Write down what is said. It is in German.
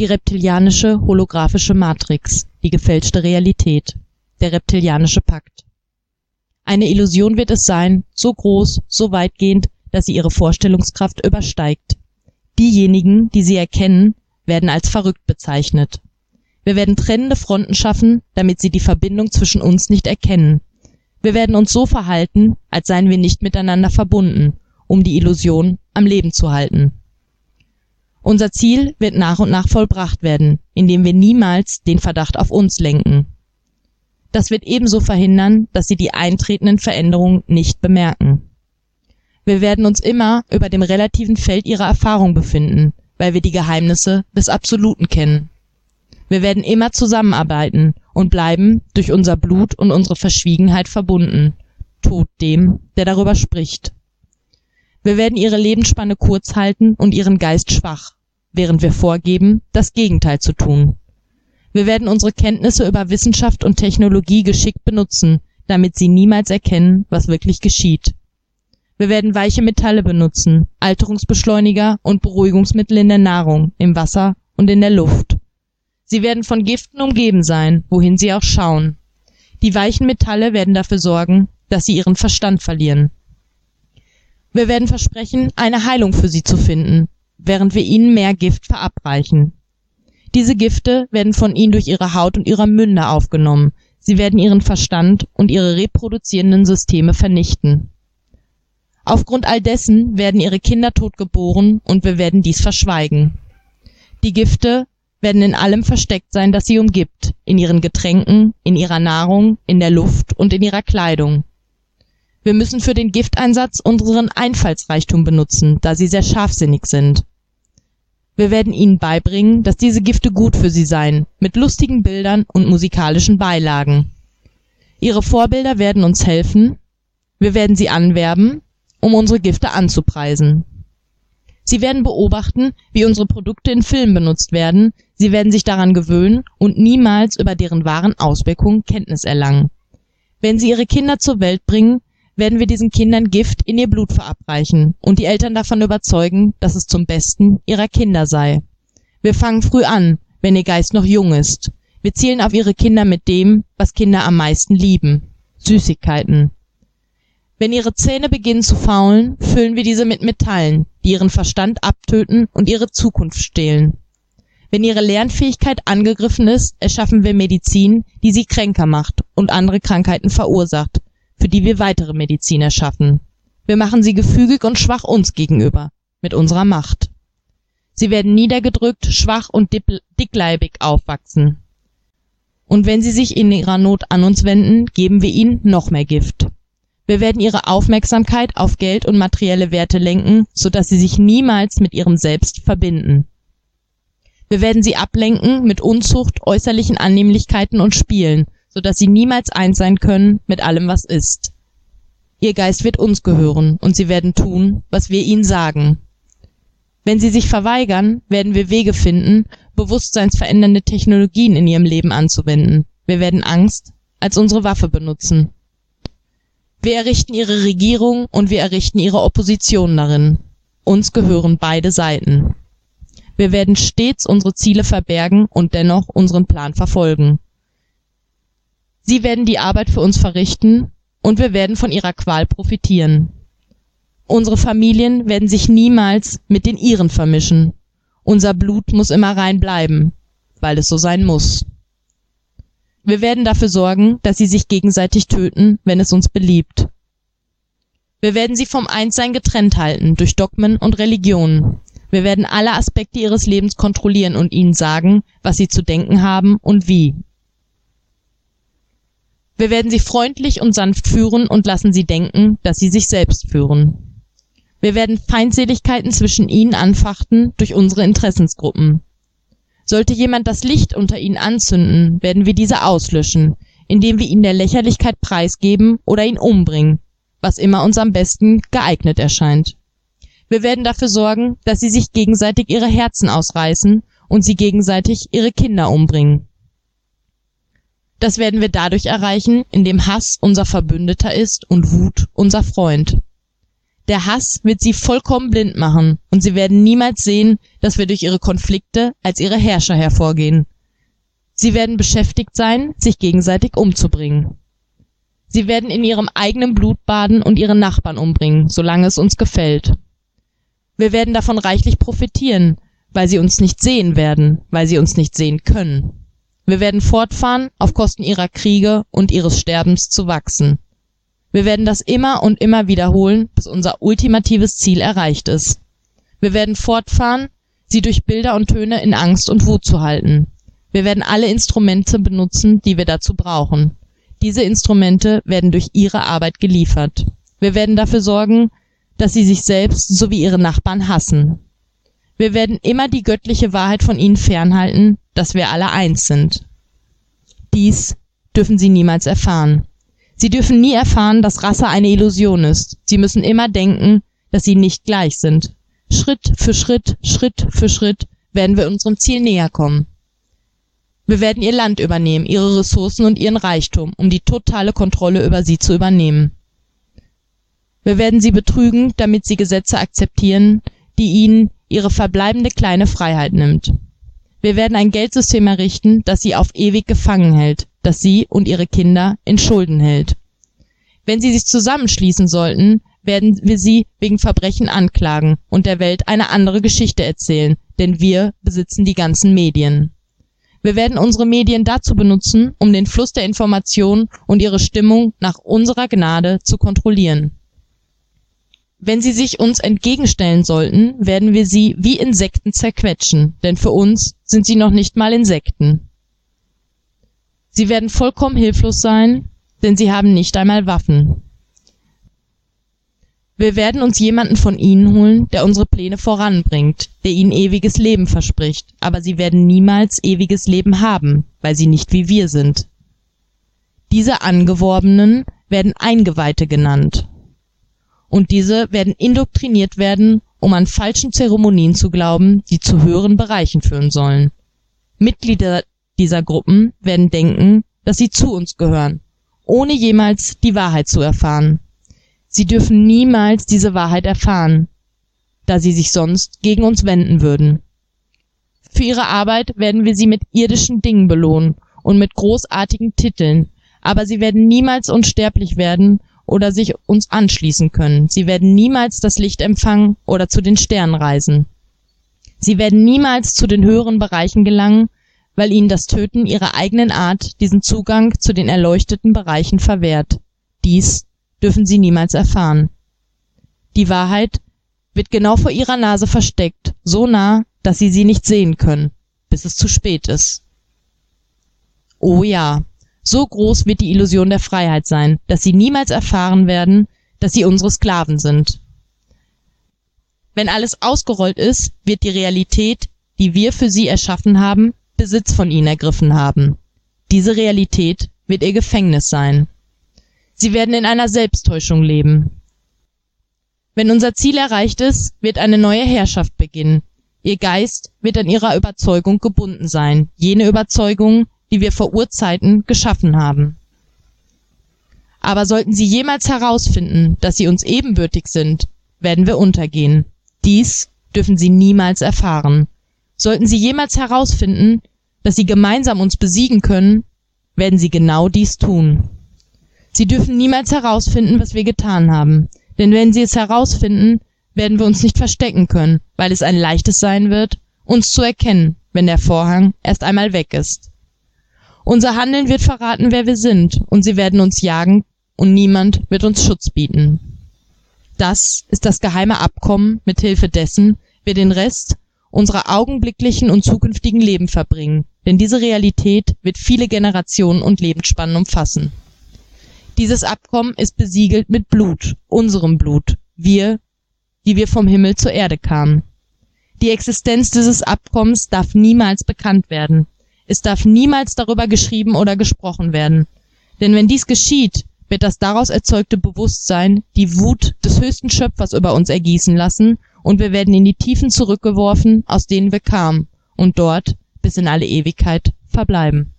Die reptilianische holographische Matrix, die gefälschte Realität, der reptilianische Pakt. Eine Illusion wird es sein, so groß, so weitgehend, dass sie ihre Vorstellungskraft übersteigt. Diejenigen, die sie erkennen, werden als verrückt bezeichnet. Wir werden trennende Fronten schaffen, damit sie die Verbindung zwischen uns nicht erkennen. Wir werden uns so verhalten, als seien wir nicht miteinander verbunden, um die Illusion am Leben zu halten. Unser Ziel wird nach und nach vollbracht werden, indem wir niemals den Verdacht auf uns lenken. Das wird ebenso verhindern, dass sie die eintretenden Veränderungen nicht bemerken. Wir werden uns immer über dem relativen Feld ihrer Erfahrung befinden, weil wir die Geheimnisse des Absoluten kennen. Wir werden immer zusammenarbeiten und bleiben durch unser Blut und unsere Verschwiegenheit verbunden, Tod dem, der darüber spricht. Wir werden ihre Lebensspanne kurz halten und ihren Geist schwach, während wir vorgeben, das Gegenteil zu tun. Wir werden unsere Kenntnisse über Wissenschaft und Technologie geschickt benutzen, damit sie niemals erkennen, was wirklich geschieht. Wir werden weiche Metalle benutzen, Alterungsbeschleuniger und Beruhigungsmittel in der Nahrung, im Wasser und in der Luft. Sie werden von Giften umgeben sein, wohin sie auch schauen. Die weichen Metalle werden dafür sorgen, dass sie ihren Verstand verlieren. Wir werden versprechen, eine Heilung für sie zu finden, während wir ihnen mehr Gift verabreichen. Diese Gifte werden von ihnen durch ihre Haut und ihre Münder aufgenommen. Sie werden ihren Verstand und ihre reproduzierenden Systeme vernichten. Aufgrund all dessen werden ihre Kinder tot geboren und wir werden dies verschweigen. Die Gifte werden in allem versteckt sein, das sie umgibt, in ihren Getränken, in ihrer Nahrung, in der Luft und in ihrer Kleidung. Wir müssen für den Gifteinsatz unseren Einfallsreichtum benutzen, da sie sehr scharfsinnig sind. Wir werden ihnen beibringen, dass diese Gifte gut für sie seien, mit lustigen Bildern und musikalischen Beilagen. Ihre Vorbilder werden uns helfen, wir werden sie anwerben, um unsere Gifte anzupreisen. Sie werden beobachten, wie unsere Produkte in Filmen benutzt werden, sie werden sich daran gewöhnen und niemals über deren wahren Auswirkungen Kenntnis erlangen. Wenn sie ihre Kinder zur Welt bringen, werden wir diesen Kindern Gift in ihr Blut verabreichen und die Eltern davon überzeugen, dass es zum Besten ihrer Kinder sei. Wir fangen früh an, wenn ihr Geist noch jung ist. Wir zielen auf ihre Kinder mit dem, was Kinder am meisten lieben. Süßigkeiten. Wenn ihre Zähne beginnen zu faulen, füllen wir diese mit Metallen, die ihren Verstand abtöten und ihre Zukunft stehlen. Wenn ihre Lernfähigkeit angegriffen ist, erschaffen wir Medizin, die sie kränker macht und andere Krankheiten verursacht, für die wir weitere Medizin erschaffen. Wir machen sie gefügig und schwach uns gegenüber, mit unserer Macht. Sie werden niedergedrückt, schwach und dickleibig aufwachsen. Und wenn sie sich in ihrer Not an uns wenden, geben wir ihnen noch mehr Gift. Wir werden ihre Aufmerksamkeit auf Geld und materielle Werte lenken, so dass sie sich niemals mit ihrem Selbst verbinden. Wir werden sie ablenken mit Unzucht, äußerlichen Annehmlichkeiten und Spielen, so dass sie niemals eins sein können mit allem, was ist. Ihr Geist wird uns gehören, und sie werden tun, was wir ihnen sagen. Wenn sie sich verweigern, werden wir Wege finden, bewusstseinsverändernde Technologien in ihrem Leben anzuwenden. Wir werden Angst als unsere Waffe benutzen. Wir errichten ihre Regierung und wir errichten ihre Opposition darin. Uns gehören beide Seiten. Wir werden stets unsere Ziele verbergen und dennoch unseren Plan verfolgen. Sie werden die Arbeit für uns verrichten und wir werden von ihrer Qual profitieren. Unsere Familien werden sich niemals mit den ihren vermischen. Unser Blut muss immer rein bleiben, weil es so sein muss. Wir werden dafür sorgen, dass sie sich gegenseitig töten, wenn es uns beliebt. Wir werden sie vom Einssein getrennt halten durch Dogmen und Religionen. Wir werden alle Aspekte ihres Lebens kontrollieren und ihnen sagen, was sie zu denken haben und wie. Wir werden sie freundlich und sanft führen und lassen sie denken, dass sie sich selbst führen. Wir werden Feindseligkeiten zwischen ihnen anfachten durch unsere Interessensgruppen. Sollte jemand das Licht unter ihnen anzünden, werden wir diese auslöschen, indem wir ihn der Lächerlichkeit preisgeben oder ihn umbringen, was immer uns am besten geeignet erscheint. Wir werden dafür sorgen, dass sie sich gegenseitig ihre Herzen ausreißen und sie gegenseitig ihre Kinder umbringen. Das werden wir dadurch erreichen, indem Hass unser Verbündeter ist und Wut unser Freund. Der Hass wird sie vollkommen blind machen, und sie werden niemals sehen, dass wir durch ihre Konflikte als ihre Herrscher hervorgehen. Sie werden beschäftigt sein, sich gegenseitig umzubringen. Sie werden in ihrem eigenen Blut baden und ihre Nachbarn umbringen, solange es uns gefällt. Wir werden davon reichlich profitieren, weil sie uns nicht sehen werden, weil sie uns nicht sehen können. Wir werden fortfahren, auf Kosten ihrer Kriege und ihres Sterbens zu wachsen. Wir werden das immer und immer wiederholen, bis unser ultimatives Ziel erreicht ist. Wir werden fortfahren, sie durch Bilder und Töne in Angst und Wut zu halten. Wir werden alle Instrumente benutzen, die wir dazu brauchen. Diese Instrumente werden durch ihre Arbeit geliefert. Wir werden dafür sorgen, dass sie sich selbst sowie ihre Nachbarn hassen. Wir werden immer die göttliche Wahrheit von ihnen fernhalten, dass wir alle eins sind. Dies dürfen sie niemals erfahren. Sie dürfen nie erfahren, dass Rasse eine Illusion ist. Sie müssen immer denken, dass sie nicht gleich sind. Schritt für Schritt, Schritt für Schritt werden wir unserem Ziel näher kommen. Wir werden ihr Land übernehmen, ihre Ressourcen und ihren Reichtum, um die totale Kontrolle über sie zu übernehmen. Wir werden sie betrügen, damit sie Gesetze akzeptieren, die ihnen ihre verbleibende kleine Freiheit nimmt. Wir werden ein Geldsystem errichten, das sie auf ewig gefangen hält, das sie und ihre Kinder in Schulden hält. Wenn sie sich zusammenschließen sollten, werden wir sie wegen Verbrechen anklagen und der Welt eine andere Geschichte erzählen, denn wir besitzen die ganzen Medien. Wir werden unsere Medien dazu benutzen, um den Fluss der Information und ihre Stimmung nach unserer Gnade zu kontrollieren. Wenn sie sich uns entgegenstellen sollten, werden wir sie wie Insekten zerquetschen, denn für uns sind sie noch nicht mal Insekten. Sie werden vollkommen hilflos sein, denn sie haben nicht einmal Waffen. Wir werden uns jemanden von ihnen holen, der unsere Pläne voranbringt, der ihnen ewiges Leben verspricht, aber sie werden niemals ewiges Leben haben, weil sie nicht wie wir sind. Diese Angeworbenen werden Eingeweihte genannt. Und diese werden indoktriniert werden, um an falschen Zeremonien zu glauben, die zu höheren Bereichen führen sollen. Mitglieder dieser Gruppen werden denken, dass sie zu uns gehören, ohne jemals die Wahrheit zu erfahren. Sie dürfen niemals diese Wahrheit erfahren, da sie sich sonst gegen uns wenden würden. Für ihre Arbeit werden wir sie mit irdischen Dingen belohnen und mit großartigen Titeln, aber sie werden niemals unsterblich werden oder sich uns anschließen können. Sie werden niemals das Licht empfangen oder zu den Sternen reisen. Sie werden niemals zu den höheren Bereichen gelangen, weil ihnen das Töten ihrer eigenen Art diesen Zugang zu den erleuchteten Bereichen verwehrt. Dies dürfen sie niemals erfahren. Die Wahrheit wird genau vor ihrer Nase versteckt, so nah, dass sie sie nicht sehen können, bis es zu spät ist. Oh ja, so groß wird die Illusion der Freiheit sein, dass sie niemals erfahren werden, dass sie unsere Sklaven sind. Wenn alles ausgerollt ist, wird die Realität, die wir für sie erschaffen haben, Besitz von ihnen ergriffen haben. Diese Realität wird ihr Gefängnis sein. Sie werden in einer Selbsttäuschung leben. Wenn unser Ziel erreicht ist, wird eine neue Herrschaft beginnen. Ihr Geist wird an ihrer Überzeugung gebunden sein, jene Überzeugung, die wir vor Urzeiten geschaffen haben. Aber sollten sie jemals herausfinden, dass sie uns ebenbürtig sind, werden wir untergehen. Dies dürfen sie niemals erfahren. Sollten sie jemals herausfinden, dass sie gemeinsam uns besiegen können, werden sie genau dies tun. Sie dürfen niemals herausfinden, was wir getan haben. Denn wenn sie es herausfinden, werden wir uns nicht verstecken können, weil es ein leichtes sein wird, uns zu erkennen, wenn der Vorhang erst einmal weg ist. Unser Handeln wird verraten, wer wir sind, und sie werden uns jagen, und niemand wird uns Schutz bieten. Das ist das geheime Abkommen, mit Hilfe dessen wir den Rest unserer augenblicklichen und zukünftigen Leben verbringen, denn diese Realität wird viele Generationen und Lebensspannen umfassen. Dieses Abkommen ist besiegelt mit Blut, unserem Blut, wir, die wir vom Himmel zur Erde kamen. Die Existenz dieses Abkommens darf niemals bekannt werden. Es darf niemals darüber geschrieben oder gesprochen werden. Denn wenn dies geschieht, wird das daraus erzeugte Bewusstsein die Wut des höchsten Schöpfers über uns ergießen lassen, und wir werden in die Tiefen zurückgeworfen, aus denen wir kamen, und dort bis in alle Ewigkeit verbleiben